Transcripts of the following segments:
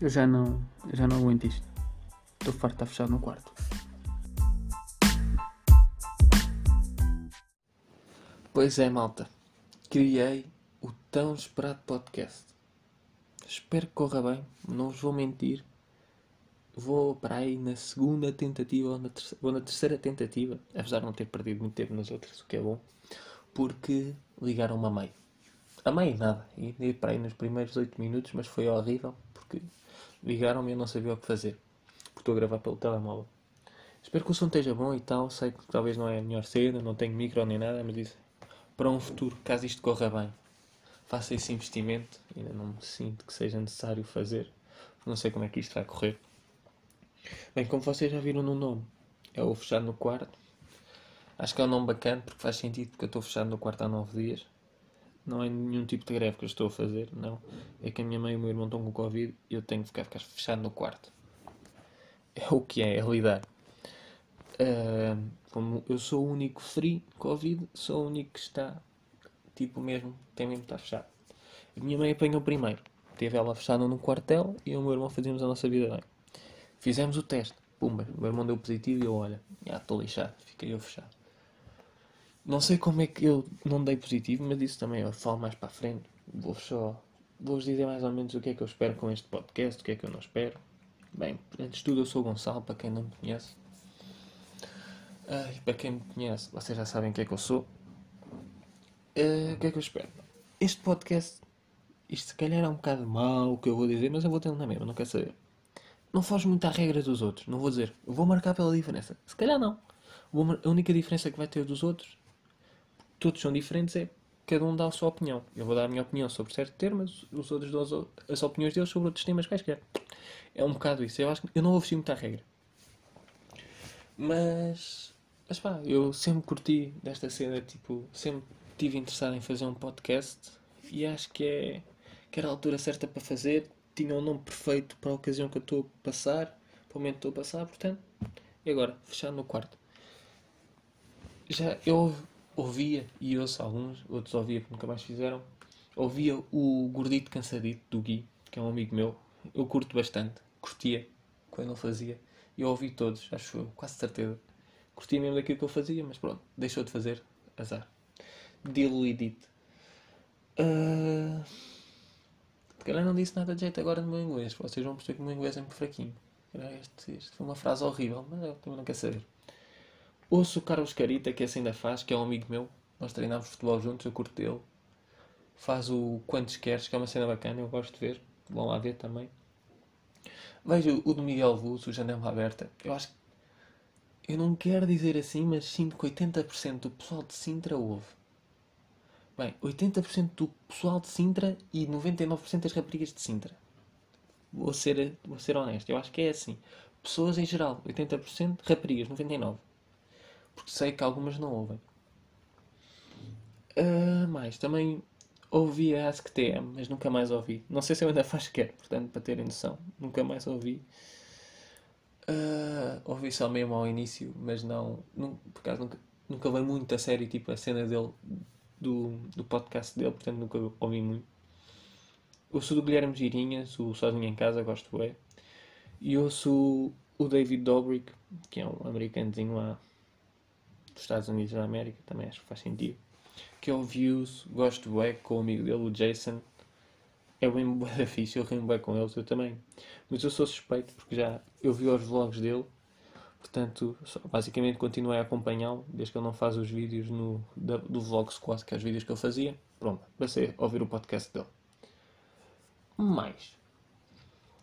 Eu já não, eu já não aguento isto. Estou farto de estar fechado no quarto. Pois é, malta. Criei o tão esperado podcast. Espero que corra bem. Não vos vou mentir. Vou para aí na segunda tentativa ou na terceira, na terceira tentativa, apesar de não ter perdido muito tempo nas outras, o que é bom, porque ligaram-me a meio. A meio nada. E para aí nos primeiros 8 minutos, mas foi horrível porque ligaram-me e eu não sabia o que fazer. Porque estou a gravar pelo telemóvel. Espero que o som esteja bom e tal. Sei que talvez não é a melhor cena, não tenho micro nem nada, mas isso para um futuro, caso isto corra bem, faça esse investimento. Ainda não sinto que seja necessário fazer. Não sei como é que isto vai correr. Bem, como vocês já viram no nome, é o fechado no quarto. Acho que é um nome bacana porque faz sentido porque eu estou fechado no quarto há 9 dias. Não é nenhum tipo de greve que eu estou a fazer, não. É que a minha mãe e o meu irmão estão com Covid e eu tenho que ficar, ficar fechado no quarto. É o que é, é lidar. Uh, como eu sou o único free Covid, sou o único que está, tipo mesmo, tem mesmo que estar fechado. A minha mãe apanhou primeiro. Teve ela fechada no quartel e o meu irmão fazíamos a nossa vida bem. Fizemos o teste. Pumba, o meu irmão deu positivo e eu, olha, já estou lixado, fiquei eu fechado. Não sei como é que eu não dei positivo, mas isso também eu falo mais para a frente. Vou só. Vou-vos dizer mais ou menos o que é que eu espero com este podcast, o que é que eu não espero. Bem, antes de tudo, eu sou o Gonçalo, para quem não me conhece. E para quem me conhece, vocês já sabem o que é que eu sou. Uh, o que é que eu espero? Este podcast, isto se calhar é um bocado mau o que eu vou dizer, mas eu vou ter na mesma, não quero saber não foge muito à regra dos outros. Não vou dizer, vou marcar pela diferença. Se calhar não. a única diferença que vai ter dos outros, todos são diferentes, é cada um dá a sua opinião. Eu vou dar a minha opinião sobre certo termo, os outros dão as, opiniões deles sobre outros temas quaisquer. É um bocado isso. Eu acho que eu não muito à regra. Mas, mas pá, eu sempre curti desta cena, tipo, sempre estive interessado em fazer um podcast e acho que é que era a altura certa para fazer tinha o um nome perfeito para a ocasião que eu estou a passar, para o momento que estou a passar, portanto. E agora, fechado no quarto. Já eu ouvia, e ouço alguns, outros ouvia que nunca mais fizeram, ouvia o Gordito Cansadito do Gui, que é um amigo meu. Eu curto bastante, curtia quando ele fazia. E eu ouvi todos, acho eu, quase certeza. Curtia mesmo daquilo que eu fazia, mas pronto, deixou de fazer, azar. Diluidito. Uh calhar não disse nada de jeito agora no meu inglês. Vocês vão perceber que o meu inglês é muito fraquinho. Este, este foi uma frase horrível, mas eu também não quero saber. Ouço o Carlos Carita, que assim ainda faz, que é um amigo meu. Nós treinamos futebol juntos, eu curto dele. Faz o Quantos Queres, que é uma cena bacana, eu gosto de ver. Vão lá ver também. Vejo o do Miguel Vuz, o Janela Aberta. Eu acho que. Eu não quero dizer assim, mas sinto que 80% do pessoal de Sintra ouve. Bem, 80% do pessoal de Sintra e 99% das raparigas de Sintra. Vou ser, vou ser honesto, eu acho que é assim. Pessoas em geral, 80%, raparigas, 99%. Porque sei que algumas não ouvem. Uh, mais, também ouvi a AskTM, mas nunca mais ouvi. Não sei se eu ainda faço quer, portanto, para terem noção, nunca mais ouvi. Uh, ouvi só mesmo ao início, mas não, não por acaso nunca, nunca veio muito a sério, tipo a cena dele do, do podcast dele, portanto nunca ouvi muito. Ouço do Guilherme Girinhas, o Sozinho em Casa, gosto bem. E ouço o David Dobrik, que é um americanozinho lá dos Estados Unidos da América, também acho que faz sentido. Que é o Views, gosto bem com o amigo dele, o Jason. É bem boa eu rimo bem com eles, eu também. Mas eu sou suspeito porque já eu vi os vlogs dele Portanto, basicamente continuei a acompanhá-lo desde que ele não faz os vídeos no, do Vlog Squad, que é os vídeos que ele fazia. Pronto, passei a ouvir o podcast dele. Mais.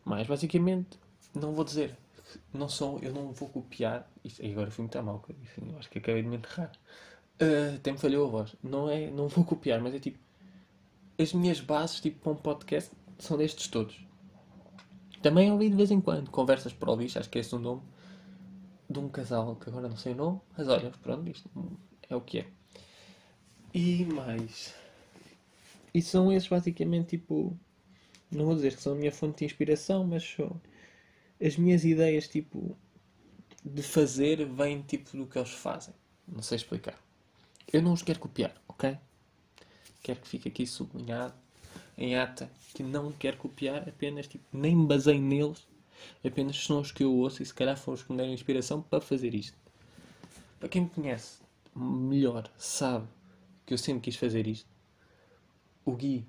Mais, basicamente, não vou dizer. Não sou, eu não vou copiar. Isto, agora fui muito mal, enfim, acho que acabei de me enterrar. Uh, até me falhou a voz. Não, é, não vou copiar, mas é tipo. As minhas bases tipo, para um podcast são destes todos. Também ouvi de vez em quando conversas para o acho que é esse o nome de um casal que agora não sei o nome, mas olha, pronto, isto é o que é. E mais. E são esses basicamente tipo. Não vou dizer que são a minha fonte de inspiração, mas são as minhas ideias tipo de fazer vêm tipo do que eles fazem. Não sei explicar. Eu não os quero copiar, ok? Quero que fique aqui sublinhado. em ata que não quero copiar, apenas tipo, nem me basei neles, apenas são os que eu ouço e se calhar foram os que me deram inspiração para fazer isto. Para quem me conhece melhor, sabe que eu sempre quis fazer isto. O Gui,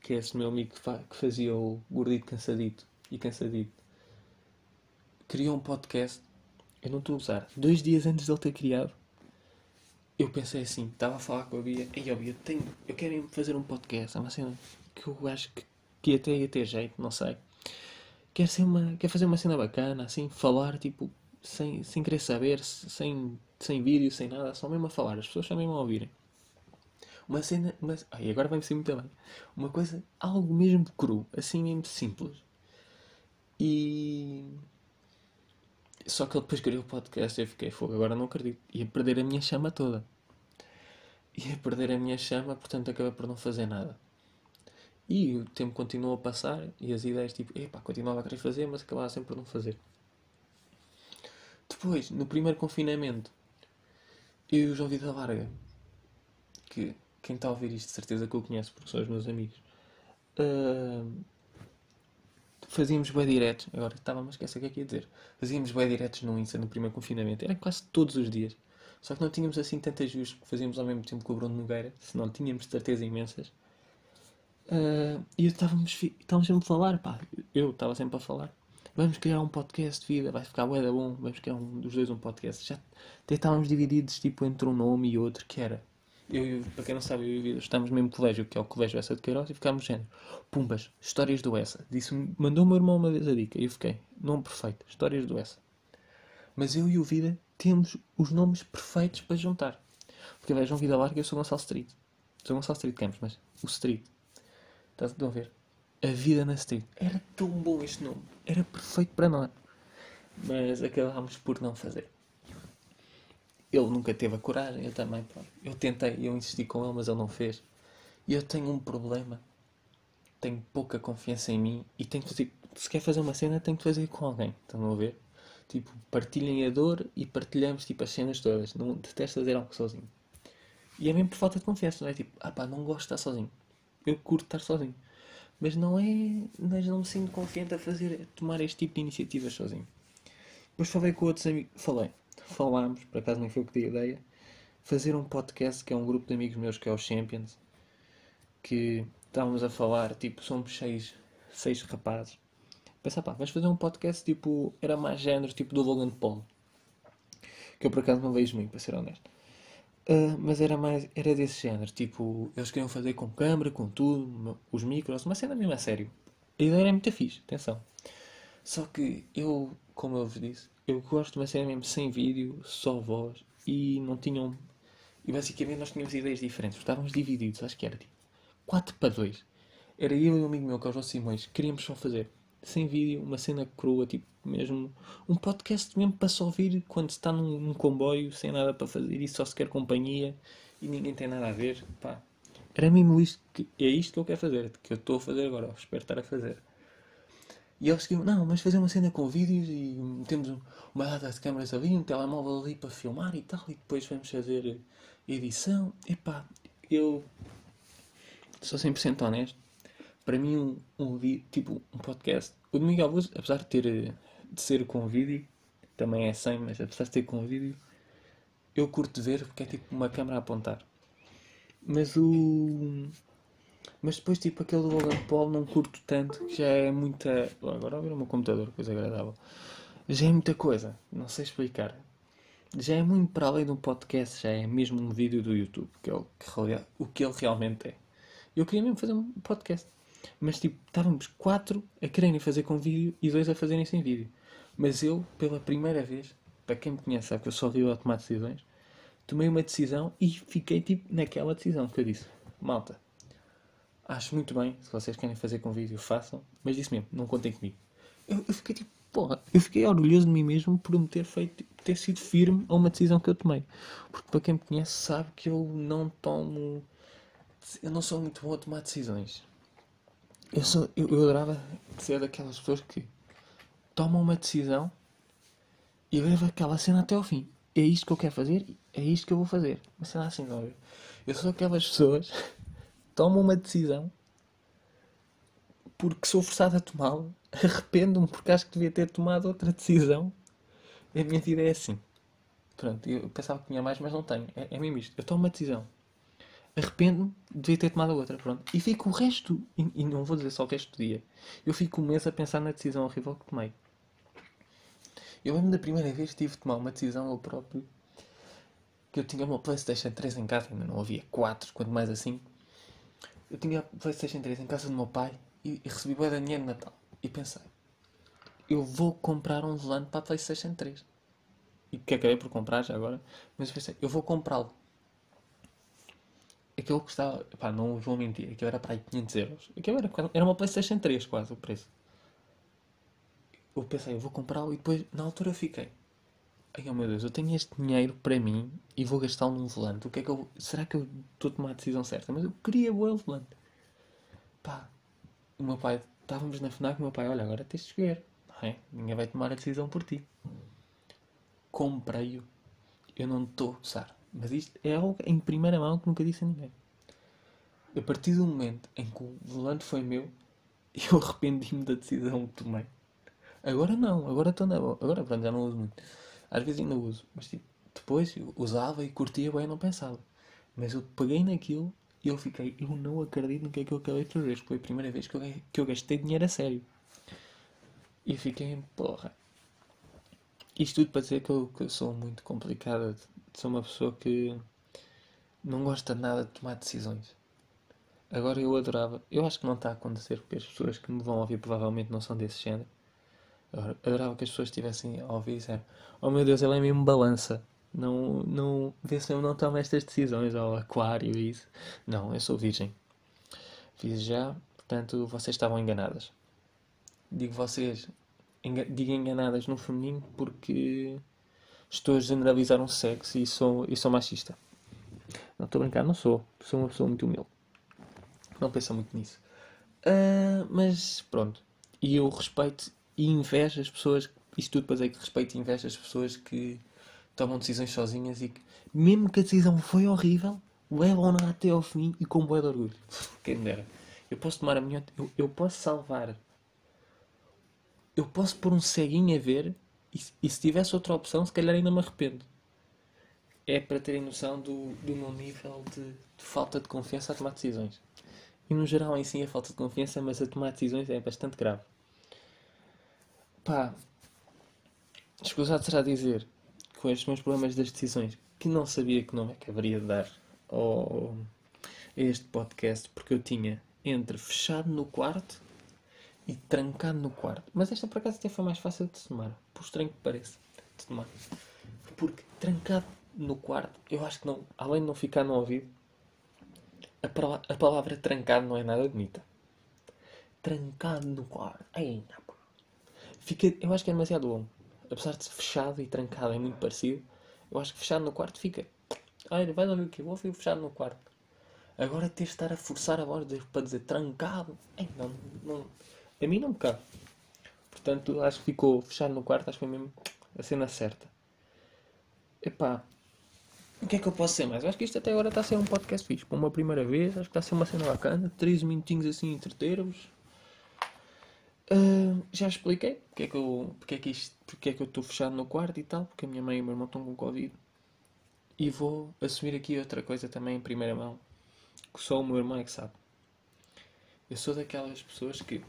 que é esse meu amigo que, fa que fazia o Gordito Cansadito e Cansadito, criou um podcast. Eu não estou a usar. Dois dias antes de ele ter criado, eu pensei assim, estava a falar com a Bia, ei, Bia, tenho, eu quero fazer um podcast, é uma cena que eu acho que, que até ia ter jeito, não sei. Quero, ser uma, quero fazer uma cena bacana, assim, falar, tipo, sem, sem querer saber, sem, sem vídeo, sem nada, só mesmo a falar, as pessoas mesmo a ouvirem. Uma cena, mas, ai, agora vai-me ser muito bem. Uma coisa, algo mesmo cru, assim mesmo simples. E só que ele depois criou o podcast e eu fiquei fogo, agora não acredito. Ia perder a minha chama toda. Ia perder a minha chama, portanto acabei por não fazer nada. E o tempo continuou a passar e as ideias tipo, epá, continuava a querer fazer, mas acabava sempre por não fazer. Depois, no primeiro confinamento, eu e o João Vida Larga, que quem está a ouvir isto de certeza que eu conheço porque são os meus amigos, uh, fazíamos bem diretos. Agora estava-me a esquecer o que é que ia dizer. Fazíamos bem diretos no Insta no primeiro confinamento. Era quase todos os dias. Só que não tínhamos assim tantas views que fazíamos ao mesmo tempo com o Bruno Nogueira. Senão tínhamos certeza imensas. Uh, e estávamos, estávamos sempre a falar, pá. Eu estava sempre a falar. Vamos criar um podcast de vida, vai ficar bué da bom. Vamos criar um dos dois um podcast. Já até estávamos divididos tipo entre um nome e outro, que era eu, para quem não sabe, eu e o Vitor estamos no mesmo colégio, que é o Colégio Essa de Queiroz, e ficámos género. Pumbas, histórias do Essa. Disse, mandou o meu irmão uma vez a dica, e eu fiquei, nome perfeito, histórias do Essa. Mas eu e o Vida temos os nomes perfeitos para juntar. Porque vejam Vida Larga, eu sou Gonçalo Street. Sou Gonçalo Street Campos, mas o Street. Estás a ver? A vida na Street. Era tão bom este nome. Era perfeito para nós. Mas acabámos por não fazer ele nunca teve a coragem, eu também. Eu tentei, eu insisti com ele, mas ele não fez. E eu tenho um problema. Tenho pouca confiança em mim e tenho que fazer. Se quer fazer uma cena, tenho que fazer com alguém. Estão a ver? Tipo, partilhem a dor e partilhamos tipo, as cenas todas. Não detesto fazer algo sozinho. E é mesmo por falta de confiança, não é? Tipo, ah pá, não gosto de estar sozinho. Eu curto estar sozinho. Mas não é. Mas não me sinto confiante a fazer, a tomar este tipo de iniciativas sozinho. Depois falei com outros amigos. Falei falámos, por acaso nem foi o que dei a ideia, fazer um podcast que é um grupo de amigos meus que é o Champions, que estávamos a falar, tipo, somos seis, seis rapazes. Pensar, pá, vais fazer um podcast tipo, era mais género, tipo do Logan Paul. Que eu por acaso não vejo muito, para ser honesto. Uh, mas era mais, era desse género, tipo, eles queriam fazer com câmera, com tudo, os micros, uma cena mesmo a sério. A ideia era muito fixe, atenção. Só que eu, como eu vos disse, eu gosto de uma série mesmo sem vídeo, só voz, e não tinham. E basicamente nós tínhamos ideias diferentes, estávamos divididos, acho que era tipo 4 para 2. Era eu e um amigo meu, que é Simões, queríamos só fazer sem vídeo, uma cena crua, tipo mesmo um podcast mesmo para só ouvir quando está num, num, comboio, sem nada para fazer e só se quer companhia e ninguém tem nada a ver. Pá. Era mesmo isto que, é isto que eu quero fazer, que eu estou a fazer agora, espero estar a fazer. E eles seguiam, não, mas fazer uma cena com vídeos e temos uma data de câmeras ali, um telemóvel ali para filmar e tal, e depois vamos fazer edição. Epá, eu sou 100% honesto. Para mim, um, um tipo um podcast, o de Miguel Bus, apesar de ter de ser com vídeo, também é sem, mas apesar de ter com vídeo, eu curto ver porque é tipo uma câmera a apontar. Mas o mas depois, tipo, aquele do Logan Paul não curto tanto, que já é muita. Agora ouvir o meu computador, coisa agradável. Já é muita coisa, não sei explicar. Já é muito para além de um podcast, já é mesmo um vídeo do YouTube, que é o que, o que ele realmente é. Eu queria mesmo fazer um podcast. Mas tipo, estávamos quatro a quererem fazer com vídeo e dois a fazerem sem vídeo. Mas eu, pela primeira vez, para quem me conhece, sabe que eu só rio a tomar decisões, tomei uma decisão e fiquei tipo naquela decisão que eu disse: Malta, Acho muito bem, se vocês querem fazer com vídeo, façam. Mas disse mesmo, não contem comigo. Eu, eu fiquei tipo, porra, eu fiquei orgulhoso de mim mesmo por me ter feito, ter sido firme a uma decisão que eu tomei. Porque para quem me conhece sabe que eu não tomo. Eu não sou muito bom a tomar decisões. Eu, sou, eu, eu adorava ser daquelas pessoas que tomam uma decisão e levam aquela cena até ao fim. É isto que eu quero fazer, é isto que eu vou fazer. Uma cena assim, não é? Eu sou aquelas pessoas tomam uma decisão porque sou forçado a tomá-la, arrependo-me porque acho que devia ter tomado outra decisão. A minha vida é assim. Pronto, eu pensava que tinha mais, mas não tenho. É, é mesmo isto. Eu tomo uma decisão. Arrependo-me, devia ter tomado outra. Pronto. E fico o resto, e, e, não vou dizer só o resto do dia, eu fico um mês a pensar na decisão horrível que tomei. Eu lembro da primeira vez que tive de tomar uma decisão eu próprio. Que eu tinha uma PlayStation 3 em casa, ainda não havia 4, quanto mais assim. Eu tinha a PlayStation 3 em casa do meu pai e, e recebi boa dinheiro no Natal. E pensei, eu vou comprar um volante para a PlayStation 3 e que acabei por comprar já agora, mas pensei, eu vou comprá-lo. Aquilo custava, pá, não vou mentir, aquilo era para aí 500 euros. Aquilo era, era uma PlayStation 3 quase o preço. Eu pensei, eu vou comprá-lo e depois, na altura, fiquei. Ai oh meu Deus, eu tenho este dinheiro para mim e vou gastá-lo num volante. O que é que eu. Será que eu estou a tomar a decisão certa? Mas eu queria o volante. Pá, o meu pai, estávamos na FNAC, o meu pai, olha, agora tens de escolher. É? Ninguém vai tomar a decisão por ti comprei-o. Eu não estou a gozar. Mas isto é algo em primeira mão que nunca disse a ninguém. A partir do momento em que o volante foi meu, eu arrependi-me da decisão que tomei. Agora não, agora estou na boa. Agora pronto, já não uso muito. Às vezes ainda uso, mas tipo, depois usava e curtia bem, não pensava. Mas eu peguei naquilo e eu fiquei, eu não acredito no que é que eu acabei de fazer. Foi a primeira vez que eu, que eu gastei dinheiro a sério. E fiquei, porra, isto tudo para dizer que eu, que eu sou muito complicada. Sou uma pessoa que não gosta nada de tomar decisões. Agora eu adorava, eu acho que não está a acontecer porque as pessoas que me vão ouvir provavelmente não são desse género. Agora, adorava que as pessoas estivessem a ouvir e disseram, oh meu Deus, ele é mesmo balança. Não, não, vê se eu não tomo estas decisões ao aquário e isso. Não, eu sou virgem. Fiz já, portanto vocês estavam enganadas. Digo vocês, digo enganadas no feminino porque estou a generalizar um sexo e sou, e sou machista. Não estou a brincar, não sou. Sou uma pessoa muito humilde. Não penso muito nisso. Uh, mas pronto. E eu respeito e invejo as pessoas. Isto tudo para dizer que respeito e invejo as pessoas que tomam decisões sozinhas e que, mesmo que a decisão foi horrível, levam-na até ao fim e com boa de orgulho. Quem me dera. Eu posso tomar a minha. Eu, eu posso salvar eu posso pôr um ceguinho a ver e, e, se tivesse outra opção, se calhar ainda me arrependo. É para terem noção do, do meu nível de, de, falta de confiança a tomar decisões. E no geral, em si, a falta de confiança, mas a tomar decisões é bastante grave. Pá, escusado será dizer, com estes meus problemas das decisões, que não sabia que nome é que haveria de dar ao, a este podcast, porque eu tinha entre fechado no quarto e trancado no quarto. Mas esta por acaso até foi mais fácil de tomar, por estranho que pareça, de tomar. Porque trancado no quarto, eu acho que não, além de não ficar no ouvido, a, palavra, a palavra trancado não é nada bonita. Trancado no quarto. Ai, não. Fica, eu acho que é demasiado longo. Apesar de fechado e trancado é muito parecido, eu acho que fechado no quarto fica. Olha, vai ouvir o que? Vou ouvir fechado no quarto. Agora ter de estar a forçar a voz para dizer trancado. Ai, não, não, a mim não me cabe. Portanto, acho que ficou fechado no quarto, acho que foi mesmo a cena certa. Epá, o que é que eu posso ser mais? Acho que isto até agora está a ser um podcast fixe. Para uma primeira vez, acho que está a ser uma cena bacana. Três minutinhos assim entreter-vos. Uh, já expliquei porque é que eu porque é que isto, porque é que eu estou fechado no quarto e tal, porque a minha mãe e o meu irmão estão com Covid. E vou assumir aqui outra coisa também em primeira mão, que só o meu irmão é que sabe. Eu sou daquelas pessoas que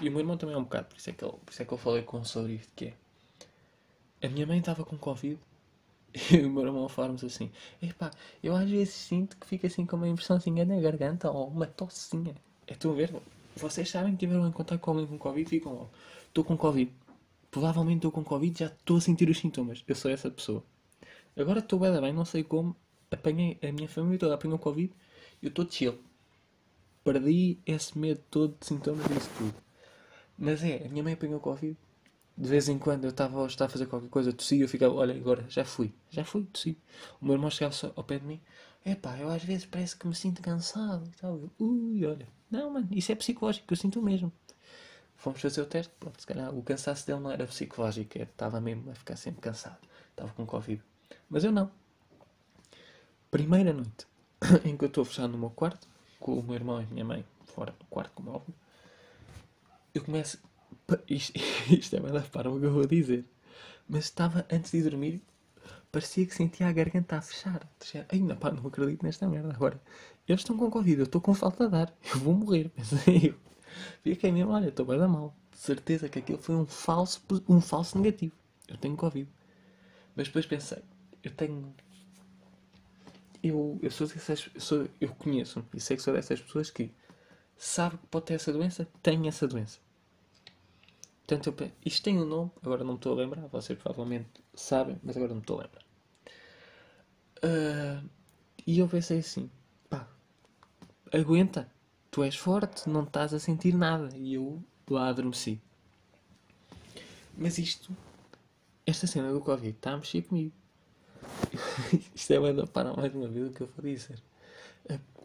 e o meu irmão também é um bocado, por isso é que, ele, por isso é que eu falei com sobre isto, que é... A minha mãe estava com Covid e o meu irmão falarmos assim Epá, eu às vezes sinto que fica assim com uma impressãozinha na garganta ou uma tossinha. É tu a ver? Vocês sabem que tiveram em contato com alguém com Covid ficam logo. Estou com Covid. Provavelmente estou com Covid já estou a sentir os sintomas. Eu sou essa pessoa. Agora estou bem, bem, não sei como. Apanhei, a minha família toda apanhou Covid eu estou chill. Perdi esse medo todo de sintomas e isso tudo. Mas é, a minha mãe apanhou Covid. De vez em quando eu estava a fazer qualquer coisa, tossia, eu ficava, olha, agora já fui, já fui, tossi. O meu irmão chegava ao pé de mim, epá, eu às vezes parece que me sinto cansado e tal. Ui, olha, não, mano, isso é psicológico, eu sinto mesmo. Fomos fazer o teste, pronto, se calhar o cansaço dele não era psicológico, estava mesmo a ficar sempre cansado, estava com Covid. Mas eu não. Primeira noite em que eu estou fechado no meu quarto, com o meu irmão e minha mãe fora do quarto, como é óbvio eu começo. Isto, isto é verdade, para o que eu vou dizer. Mas estava antes de dormir, parecia que sentia a garganta a fechar. Ainda pá, não acredito nesta merda. Agora, eles estão com Covid, eu estou com falta de ar, eu vou morrer. Pensei eu. Fiquei mesmo, olha, estou bem da mal. De certeza que aquilo foi um falso, um falso negativo. Eu tenho Covid. Mas depois pensei, eu tenho. Eu, eu sou dessas. Sou, eu conheço e sei que sou dessas pessoas que sabe que pode ter essa doença, tem essa doença. Portanto, eu isto tem um nome, agora não me estou a lembrar, vocês provavelmente sabem, mas agora não me estou a lembrar. Uh, e eu pensei assim, pá, aguenta, tu és forte, não estás a sentir nada. E eu lá adormeci. Mas isto, esta cena do Covid está a mexer comigo. isto é bem para mais uma vez o que eu vou dizer.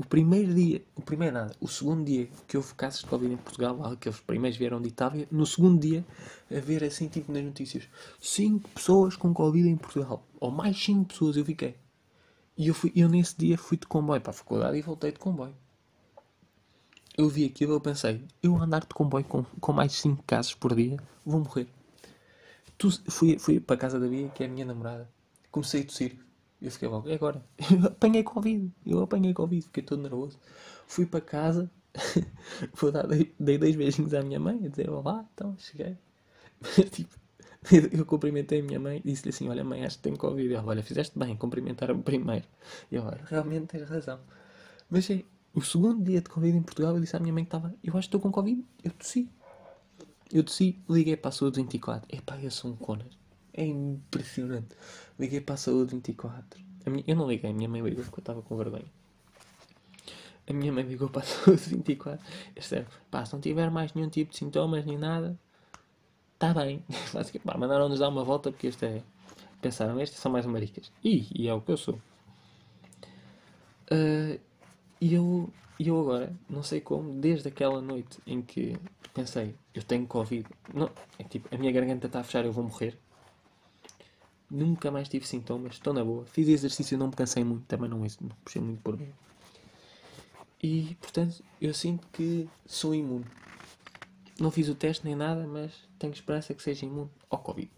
O primeiro dia, o primeiro nada, o segundo dia que houve casos de Covid em Portugal, lá, aqueles primeiros vieram de Itália, no segundo dia, a ver assim, tipo nas notícias, 5 pessoas com Covid em Portugal, ou mais 5 pessoas, eu fiquei. E eu, fui, eu nesse dia fui de comboio para a faculdade e voltei de comboio. Eu vi aquilo eu pensei, eu andar de comboio com, com mais 5 casos por dia, vou morrer. Tu, fui, fui para a casa da Bia, que é a minha namorada, comecei a tossir eu fiquei logo, e agora? Eu apanhei Covid. Eu apanhei Covid, fiquei todo nervoso. Fui para casa, vou dar, dei, dois beijinhos à minha mãe, a dizer olá, então cheguei. tipo, eu cumprimentei a minha mãe e disse-lhe assim: Olha, mãe, acho que tenho Covid. Ela, olha, fizeste bem, cumprimentar-me primeiro. E eu, realmente tens razão. Mas o segundo dia de Covid em Portugal, eu disse à minha mãe que estava, eu acho que estou com Covid. Eu tossi. Eu tossi, liguei para a saúde 24. Epá, eu sou um conas. É impressionante. Liguei para a saúde 24. A minha, eu não liguei, a minha mãe ligou porque eu estava com vergonha. A minha mãe ligou para a saúde 24. Este é, pá, se não tiver mais nenhum tipo de sintomas nem nada, está bem. mandaram-nos dar uma volta porque este é. Pensaram, estes são mais maricas. E, e é o que eu sou. Uh, e eu, eu agora, não sei como, desde aquela noite em que pensei, eu tenho Covid, não, é tipo, a minha garganta está a fechar, eu vou morrer. Nunca mais tive sintomas, estou na boa. Fiz exercício, não me cansei muito, também não, não puxei muito por mim. E, portanto, eu sinto que sou imune. Não fiz o teste nem nada, mas tenho esperança que seja imune ao Covid.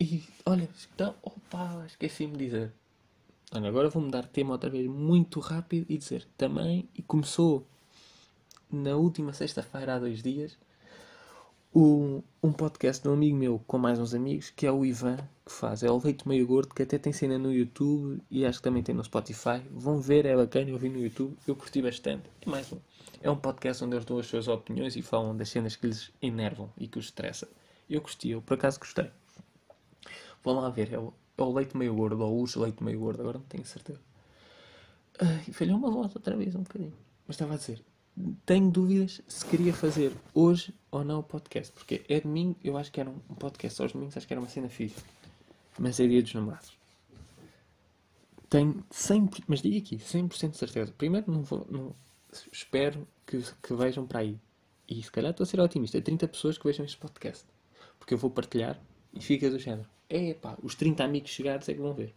E, olha, então, opa, esqueci-me de dizer. Olha, agora vou mudar tema outra vez muito rápido e dizer também, e começou na última sexta-feira, há dois dias, um, um podcast de um amigo meu com mais uns amigos, que é o Ivan, que faz. É o Leite Meio Gordo, que até tem cena no YouTube e acho que também tem no Spotify. Vão ver, é bacana, eu vi no YouTube, eu curti bastante. É mais um. É um podcast onde eles dão as suas opiniões e falam das cenas que lhes enervam e que os estressa. Eu gostei, eu por acaso gostei. Vão lá ver, é o, é o Leite Meio Gordo, ou os Leite Meio Gordo, agora não tenho certeza. Uh, falhou uma voz outra vez, um bocadinho. Mas estava a dizer, tenho dúvidas se queria fazer hoje ou não o podcast. Porque é domingo, eu acho que era um podcast aos domingos, acho que era uma cena fixe. Mas é dia dos namorados. Tenho 100%, mas digo aqui, 100% de certeza. Primeiro, não vou, não, espero que, que vejam para aí. E se calhar estou a ser otimista. 30 pessoas que vejam este podcast. Porque eu vou partilhar e fica do género. É pá, os 30 amigos chegados é que vão ver.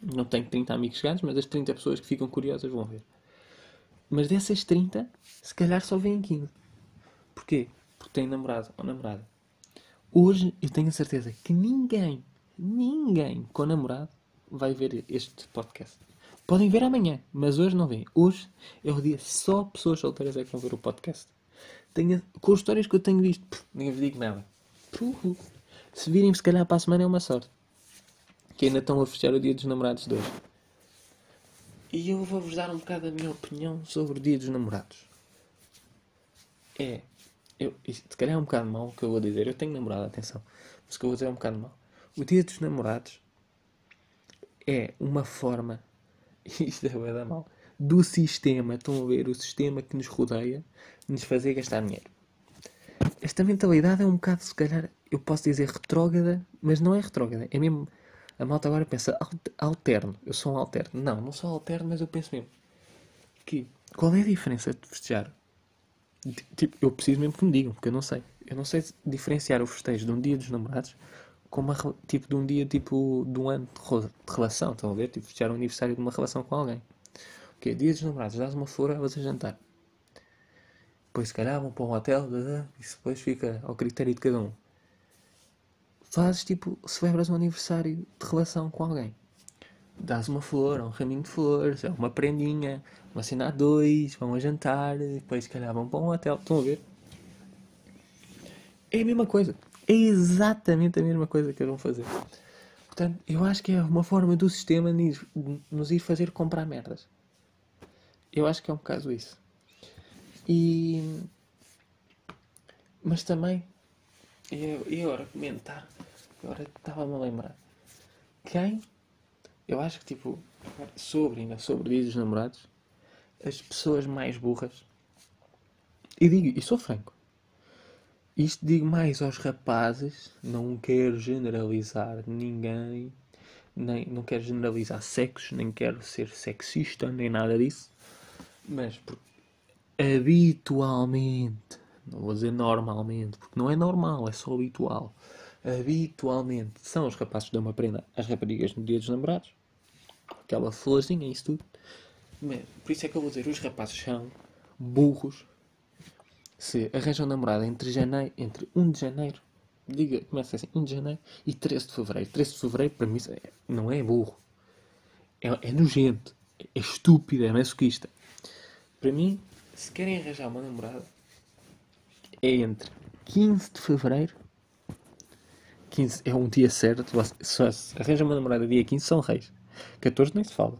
Não tenho 30 amigos chegados, mas as 30 pessoas que ficam curiosas vão ver. Mas dessas 30, se calhar só vêm 15. Porquê? Porque tem namorado ou namorada. Hoje eu tenho a certeza que ninguém, ninguém com namorado vai ver este podcast. Podem ver amanhã, mas hoje não vêm. Hoje é o dia só pessoas solteiras é que vão ver o podcast. Tenho, com as histórias que eu tenho visto, pff, ninguém vos digo nada. Se virem, se calhar para a semana é uma sorte. Que ainda estão a fechar o dia dos namorados de hoje. E eu vou-vos dar um bocado a minha opinião sobre o dia dos namorados. É. Eu, se calhar é um bocado mau o que eu vou dizer. Eu tenho namorado, atenção. Mas o que eu vou dizer é um bocado mau. O dia dos namorados é uma forma. Isto é bem da mal. Do sistema. Estão a ver? O sistema que nos rodeia. Nos fazer gastar dinheiro. Esta mentalidade é um bocado, se calhar, eu posso dizer retrógrada, mas não é retrógrada. É mesmo a malta agora pensa alterno. Eu sou um alterno. Não, não sou alterno, mas eu penso mesmo. Que, qual é a diferença de festejar? Tipo, eu preciso mesmo que me digam, porque eu não sei. Eu não sei diferenciar o festejo de um dia dos namorados com uma, tipo, de um dia, tipo, de um ano de relação. Estão a ver? Tipo, festejar o aniversário de uma relação com alguém. Ok, dia dos namorados, dás uma flor, vas a jantar. depois se calhar vão para um hotel, isso depois fica ao critério de cada um. Fazes tipo, celebras um aniversário de relação com alguém. Dás uma flor, um raminho de flores, uma prendinha, uma cena a dois, vão a jantar, depois se calhar vão para um hotel. Estão a ver? É a mesma coisa. É exatamente a mesma coisa que eles vão fazer. Portanto, eu acho que é uma forma do sistema nos ir fazer comprar merdas. Eu acho que é um bocado isso. E. Mas também. E, e agora comentar. Agora estava-me a lembrar. Quem. Eu acho que tipo. Sobre, ainda sobre Dia dos Namorados. As pessoas mais burras. E digo, e sou franco. Isto digo mais aos rapazes. Não quero generalizar ninguém. Nem, não quero generalizar sexos. Nem quero ser sexista. Nem nada disso. Mas porque habitualmente, não vou dizer normalmente, porque não é normal, é só habitual. Habitualmente são os rapazes que dão uma prenda às raparigas no dia dos namorados. Aquela florzinha, isso tudo. Mas, por isso é que eu vou dizer, os rapazes são burros se arranjam namorada entre, janeiro, entre 1 de janeiro, diga, começa assim, 1 de janeiro e 13 de fevereiro. 13 de fevereiro, para mim, é, não é burro. É, é nojento, é estúpido, é masoquista. Para mim, se querem arranjar uma namorada, é entre 15 de Fevereiro 15 é um dia certo. Arranja uma namorada dia 15, são reis. 14 nem se fala.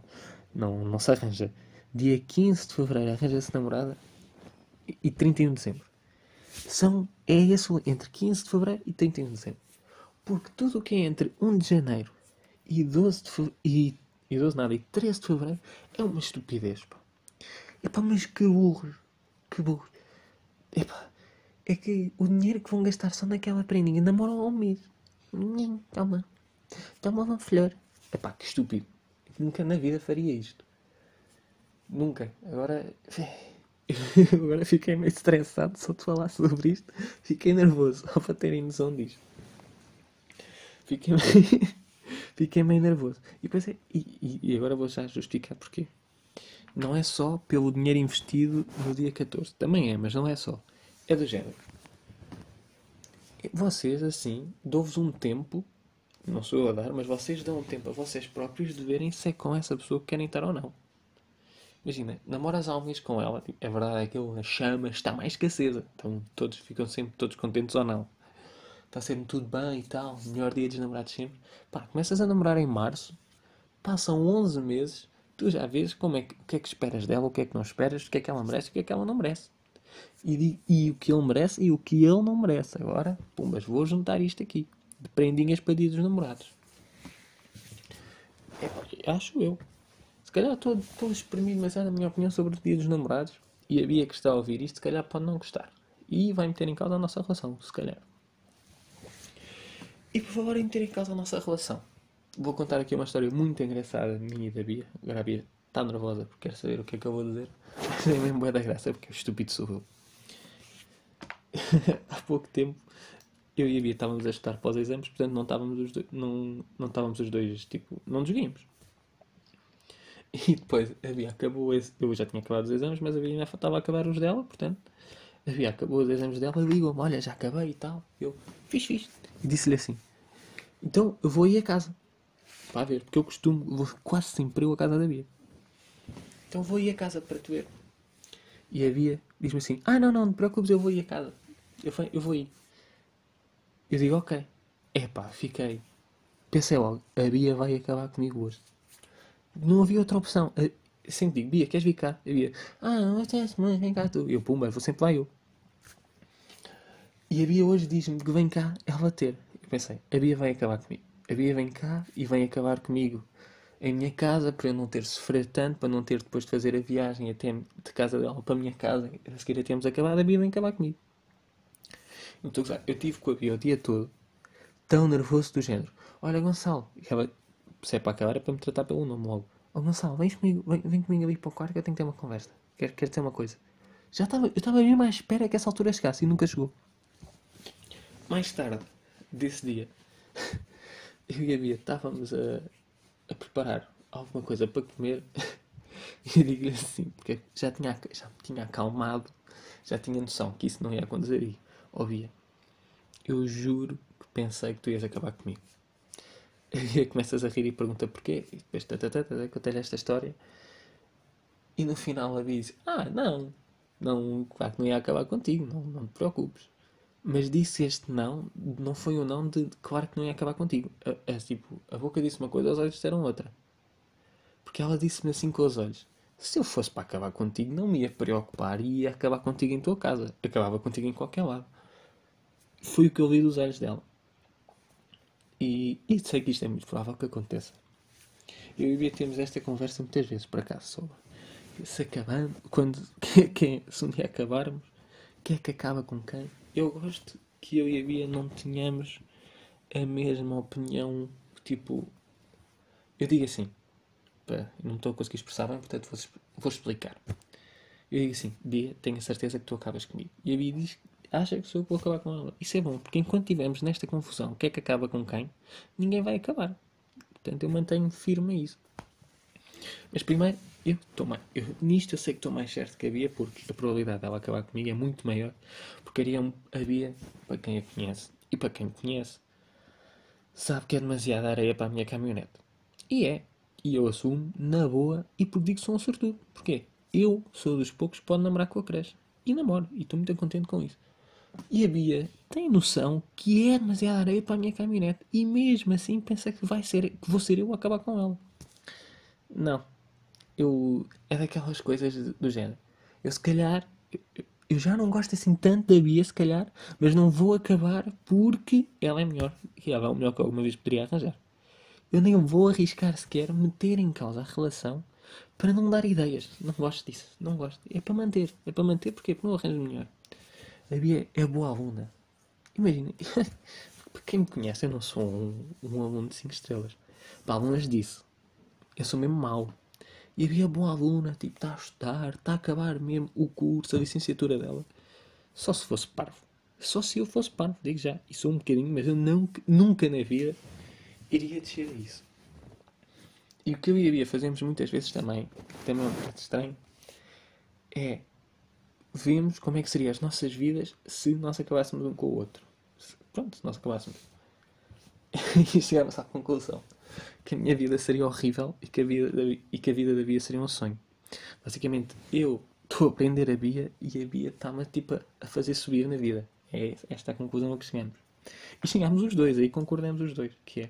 Não, não se arranja. Dia 15 de Fevereiro arranja-se namorada e 31 de Dezembro. São, é esse entre 15 de Fevereiro e 31 de Dezembro. Porque tudo o que é entre 1 de Janeiro e 12 de Fevereiro, e, e 12 nada, e 13 de Fevereiro é uma estupidez, pá. Epá, mas que burros. Que burros. Epá, é que o dinheiro que vão gastar só naquela prendinha namoram ao mês. Toma. Toma uma flor. Epá, que estúpido. Nunca na vida faria isto. Nunca. Agora. Agora fiquei meio estressado só de falar sobre isto. Fiquei nervoso, só para terem noção disto. Fiquei meio, fiquei meio nervoso. E, depois é... e, e agora vou já justificar porquê não é só pelo dinheiro investido no dia 14. Também é, mas não é só. É do género. Vocês, assim, dou-vos um tempo, não sou eu a dar, mas vocês dão um tempo a vocês próprios de verem se é com essa pessoa que querem estar ou não. Imagina, namoras há um mês com ela, tipo, é verdade, aquilo, a chama está mais que acesa. Então todos ficam sempre todos contentes ou não. Está sempre tudo bem e tal, melhor dia dos namorados sempre. Pá, começas a namorar em março, passam 11 meses, tu já vês como é que, o que é que esperas dela, o que é que não esperas, o que é que ela merece, o que é que ela não merece. E, e o que ele merece e o que ele não merece. Agora, pumbas, vou juntar isto aqui. De prendinhas para dia dos namorados. É, acho eu. Se calhar estou, a exprimir demasiado a minha opinião sobre o dia dos namorados. E a Bia que está a ouvir isto, se calhar pode não gostar. E vai meter em causa a nossa relação, se calhar. E por favor, em meter em causa a nossa relação vou contar aqui uma história muito engraçada minha e da Bia. Agora a Bia está nervosa porque quer saber o que é que eu vou dizer. Mas é mesmo boa da graça porque é estúpido sou eu. Há pouco tempo eu e a Bia estávamos a estudar para os exames, portanto não estávamos os dois, não, não estávamos os dois, tipo, não nos víamos. E depois a Bia acabou, esse, eu já tinha acabado os exames, mas a Bia ainda estava a acabar os dela, portanto a Bia acabou os exames dela ligou-me, olha, já acabei e tal. Eu, fiz, fiz. E disse-lhe assim, então eu vou ir a casa. Para ver, porque eu costumo, vou quase sempre eu a casa da Bia. Então vou ir a casa para te ver. E a Bia diz-me assim: Ah, não, não, não te preocupes, eu vou ir a casa. Eu, eu vou ir. Eu digo: Ok. Epá, fiquei. Pensei logo: A Bia vai acabar comigo hoje. Não havia outra opção. Eu sempre digo: Bia, queres vir cá? A Bia: Ah, não tens, mas vem cá tu. Eu, pumba, vou sempre lá eu. E a Bia hoje diz-me que vem cá ela ter. Eu pensei: A Bia vai acabar comigo a Bia vem cá e vem acabar comigo em minha casa para eu não ter sofrer tanto, para não ter depois de fazer a viagem até de casa dela para a minha casa, a seguir a termos acabado, a Bia acabar comigo. Então, eu tive com a Bia o dia todo tão nervoso do género. Olha, Gonçalo, ela, se é para acabar é para me tratar pelo nome logo. Oh, Gonçalo, vem comigo, vem, vem comigo ali para o quarto que eu tenho que ter uma conversa. Quero, quero dizer uma coisa. Já estava, eu estava mesmo à espera que essa altura chegasse e nunca chegou. Mais tarde, desse dia, eu e a Bia estávamos a, a preparar alguma coisa para comer E digo-lhe assim, porque já tinha, já tinha acalmado, já tinha noção que isso não ia acontecer aí. Ouvia, eu juro que pensei que tu ias acabar comigo. E começas a rir e pergunta porquê. E depois conta-lhe esta história. E no final ela diz: Ah, não, não, claro que não ia acabar contigo, não, não te preocupes. Mas disse este não, não foi o um não de, claro que não ia acabar contigo. É, tipo, a boca disse uma coisa, os olhos disseram outra. Porque ela disse-me assim com os olhos: Se eu fosse para acabar contigo, não me ia preocupar e ia acabar contigo em tua casa. Acabava contigo em qualquer lado. Foi o que eu vi dos olhos dela. E, e sei que isto é muito provável que aconteça. Eu e Bia temos esta conversa muitas vezes, por acaso, sobre se acabando, quando, que, que, se um dia acabarmos, quem é que acaba com quem? Eu gosto que eu e a Bia não tenhamos a mesma opinião, tipo, eu digo assim, pá, não estou a conseguir expressar bem, portanto vou, vou explicar. Eu digo assim, Bia, tenho a certeza que tu acabas comigo. E a Bia diz acha que sou eu que vou acabar com ela. Isso é bom, porque enquanto estivermos nesta confusão, o que é que acaba com quem, ninguém vai acabar. Portanto, eu mantenho firme a isso. Mas primeiro, eu estou mais. Eu, nisto eu sei que estou mais certo que a Bia, porque a probabilidade dela acabar comigo é muito maior. Porque haria a Bia, para quem a conhece e para quem me conhece, sabe que é demasiada areia para a minha caminhonete. E é. E eu assumo, na boa, e por digo que sou um sortudo. Porquê? Eu sou dos poucos que pode namorar com a creche. E namoro. E estou muito contente com isso. E a Bia tem noção que é demasiada areia para a minha caminhonete e mesmo assim pensa que vai ser que vou ser eu a acabar com ela. Não. Eu é daquelas coisas do género. Eu se calhar eu, já não gosto assim tanto da Bia, se calhar, mas não vou acabar porque ela é melhor. E ela é o melhor que alguma vez poderia arranjar. Eu nem vou arriscar sequer meter em causa a relação para não dar ideias. Não gosto disso. Não gosto. É para manter. É para manter porque, porque não arranjo melhor. A Bia é boa aluna. Imagina, para quem me conhece, eu não sou um, um aluno de 5 estrelas. Para alunas disso, eu sou mesmo mau. E a Bia é boa aluna, tipo, está a estudar, está a acabar mesmo o curso, a licenciatura dela. Só se fosse parvo. Só se eu fosse parvo, digo já. E sou um bocadinho, mas eu não, nunca na vida iria descer a isso. E o que eu e a Bia fazemos muitas vezes também, também é um bocado estranho, é vemos como é que seriam as nossas vidas se nós acabássemos um com o outro. Pronto, se nós acabássemos. e chegámos à conclusão que a minha vida seria horrível e que a vida da, e que a vida da Bia seria um sonho. Basicamente, eu estou a aprender a Bia e a Bia está-me tipo, a fazer subir na vida. É esta a conclusão a que chegamos. E chegámos os dois, aí concordamos os dois, que é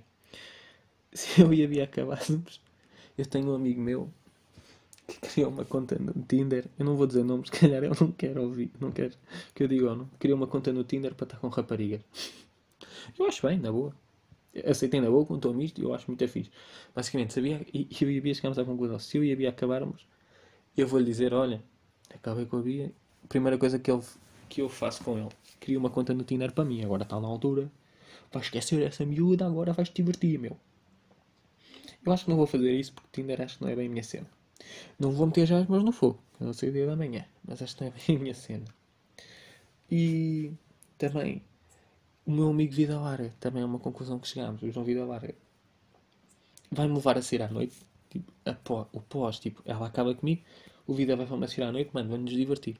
se eu e a Bia acabássemos, eu tenho um amigo meu que criou uma conta no Tinder. Eu não vou dizer nomes, se calhar ele não quer ouvir, não quer que eu diga ou não. Criou uma conta no Tinder para estar com raparigas. Eu acho bem, na boa. Aceitei na boa, contou-me isto e eu acho muito fixe. Basicamente, sabia, e eu e a Bia chegámos à conclusão: se eu e a Bia acabarmos, eu vou-lhe dizer: olha, acabei com a Bia. Primeira coisa que, ele, que eu faço com ele: crio uma conta no Tinder para mim. Agora está na altura. Vai esquecer essa miúda, agora vais te divertir, meu. Eu acho que não vou fazer isso porque Tinder acho que não é bem a minha cena. Não vou meter já as mãos no fogo. Eu não sei o dia da manhã. Mas esta é bem a minha cena. E também o meu amigo Vida Larga. Também é uma conclusão que chegámos. O João Vida Larga vai-me levar a sair à noite. Tipo, o pós, tipo, ela acaba comigo. O Vida vai-me a sair à noite. Mano, vamos nos divertir.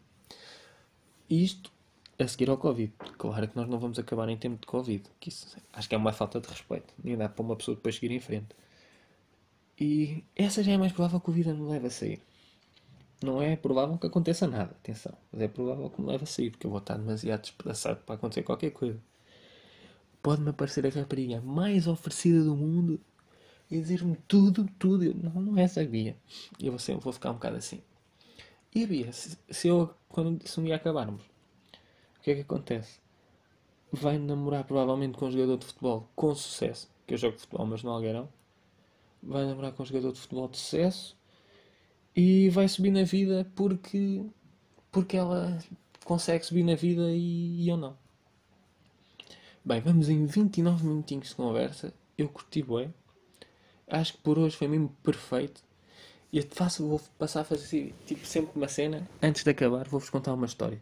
E isto a seguir ao Covid. Claro que nós não vamos acabar em tempo de Covid. Que isso, acho que é uma falta de respeito. Nem dá para uma pessoa depois seguir em frente. E essa já é mais provável que o vida me leve a sair. Não é provável que aconteça nada, atenção. Mas é provável que me leve a sair, porque eu vou estar demasiado despedaçado para acontecer qualquer coisa. Pode-me aparecer a rapariga mais oferecida do mundo e dizer-me tudo, tudo. Não, não é essa a Bia. E eu vou, vou ficar um bocado assim. E a Bia, se, se eu, quando se acabarmos, o que é que acontece? Vai namorar provavelmente com um jogador de futebol com sucesso, que eu jogo futebol, mas no Algueirão vai namorar com um jogador de futebol de sucesso e vai subir na vida porque, porque ela consegue subir na vida e, e eu não. Bem, vamos em 29 minutinhos de conversa. Eu curti bem. Acho que por hoje foi mesmo perfeito. E eu faço, vou passar a fazer tipo, sempre uma cena. Antes de acabar, vou-vos contar uma história.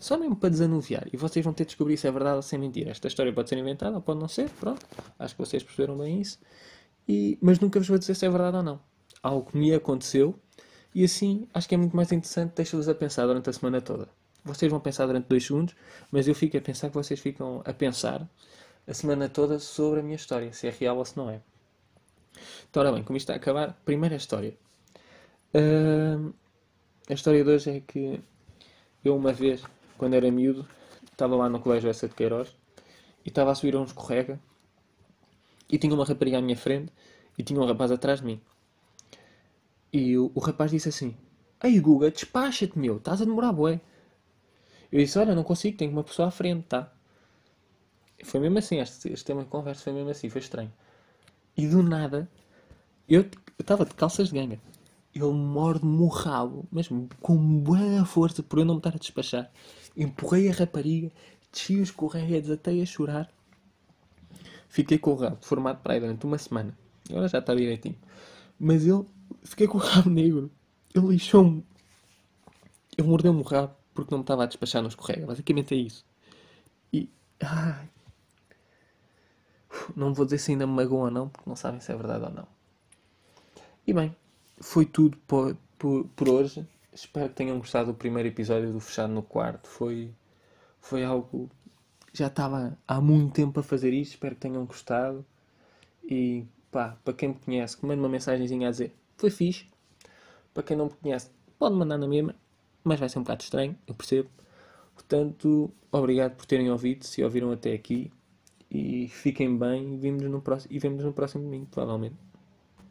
Só mesmo para desanuviar. E vocês vão ter de descobrir se é verdade ou se é mentira. Esta história pode ser inventada ou pode não ser. Pronto. Acho que vocês perceberam bem isso. E, mas nunca vos vou dizer se é verdade ou não. Algo que me aconteceu E assim acho que é muito mais interessante, deixa-vos a pensar durante a semana toda. Vocês vão pensar durante dois segundos, mas eu fico a pensar que vocês ficam a pensar a semana toda sobre a minha história, se é real ou se não é. Então, ora bem, como isto está a acabar, primeira história. Uh, a história de hoje é que eu uma vez, quando era miúdo, estava lá no colégio essa de Queiroz e estava a subir a um escorrega e tinha uma rapariga à minha frente e tinha um rapaz atrás de mim. E o, o rapaz disse assim: Ei Guga, despacha-te meu, estás a demorar bué. Eu disse: Olha, não consigo, tenho uma pessoa à frente, tá? Foi mesmo assim, este, este tema de conversa foi mesmo assim, foi estranho. E do nada, eu estava de calças de ganga. Ele morde-me o rabo, mesmo com boa força, por eu não me estar a despachar. Empurrei a rapariga, desci os correios, desatei a chorar. Fiquei com o rabo formado para aí durante uma semana. Agora já está direitinho. Mas ele, fiquei com o rabo negro. Ele lixou-me. Ele mordeu-me o rabo porque não me estava a despachar nos correios. Basicamente é isso. E. Não vou dizer se ainda me magoam ou não, porque não sabem se é verdade ou não. E bem, foi tudo por, por, por hoje. Espero que tenham gostado do primeiro episódio do Fechado no Quarto. Foi, foi algo. Já estava há muito tempo a fazer isto. Espero que tenham gostado. E pá, para quem me conhece, que uma mensagenzinha a dizer foi fixe. Para quem não me conhece, pode mandar na mesma, mas vai ser um bocado estranho, eu percebo. Portanto, obrigado por terem ouvido, se ouviram até aqui. E fiquem bem e vemos no próximo, e vemos no próximo domingo, provavelmente.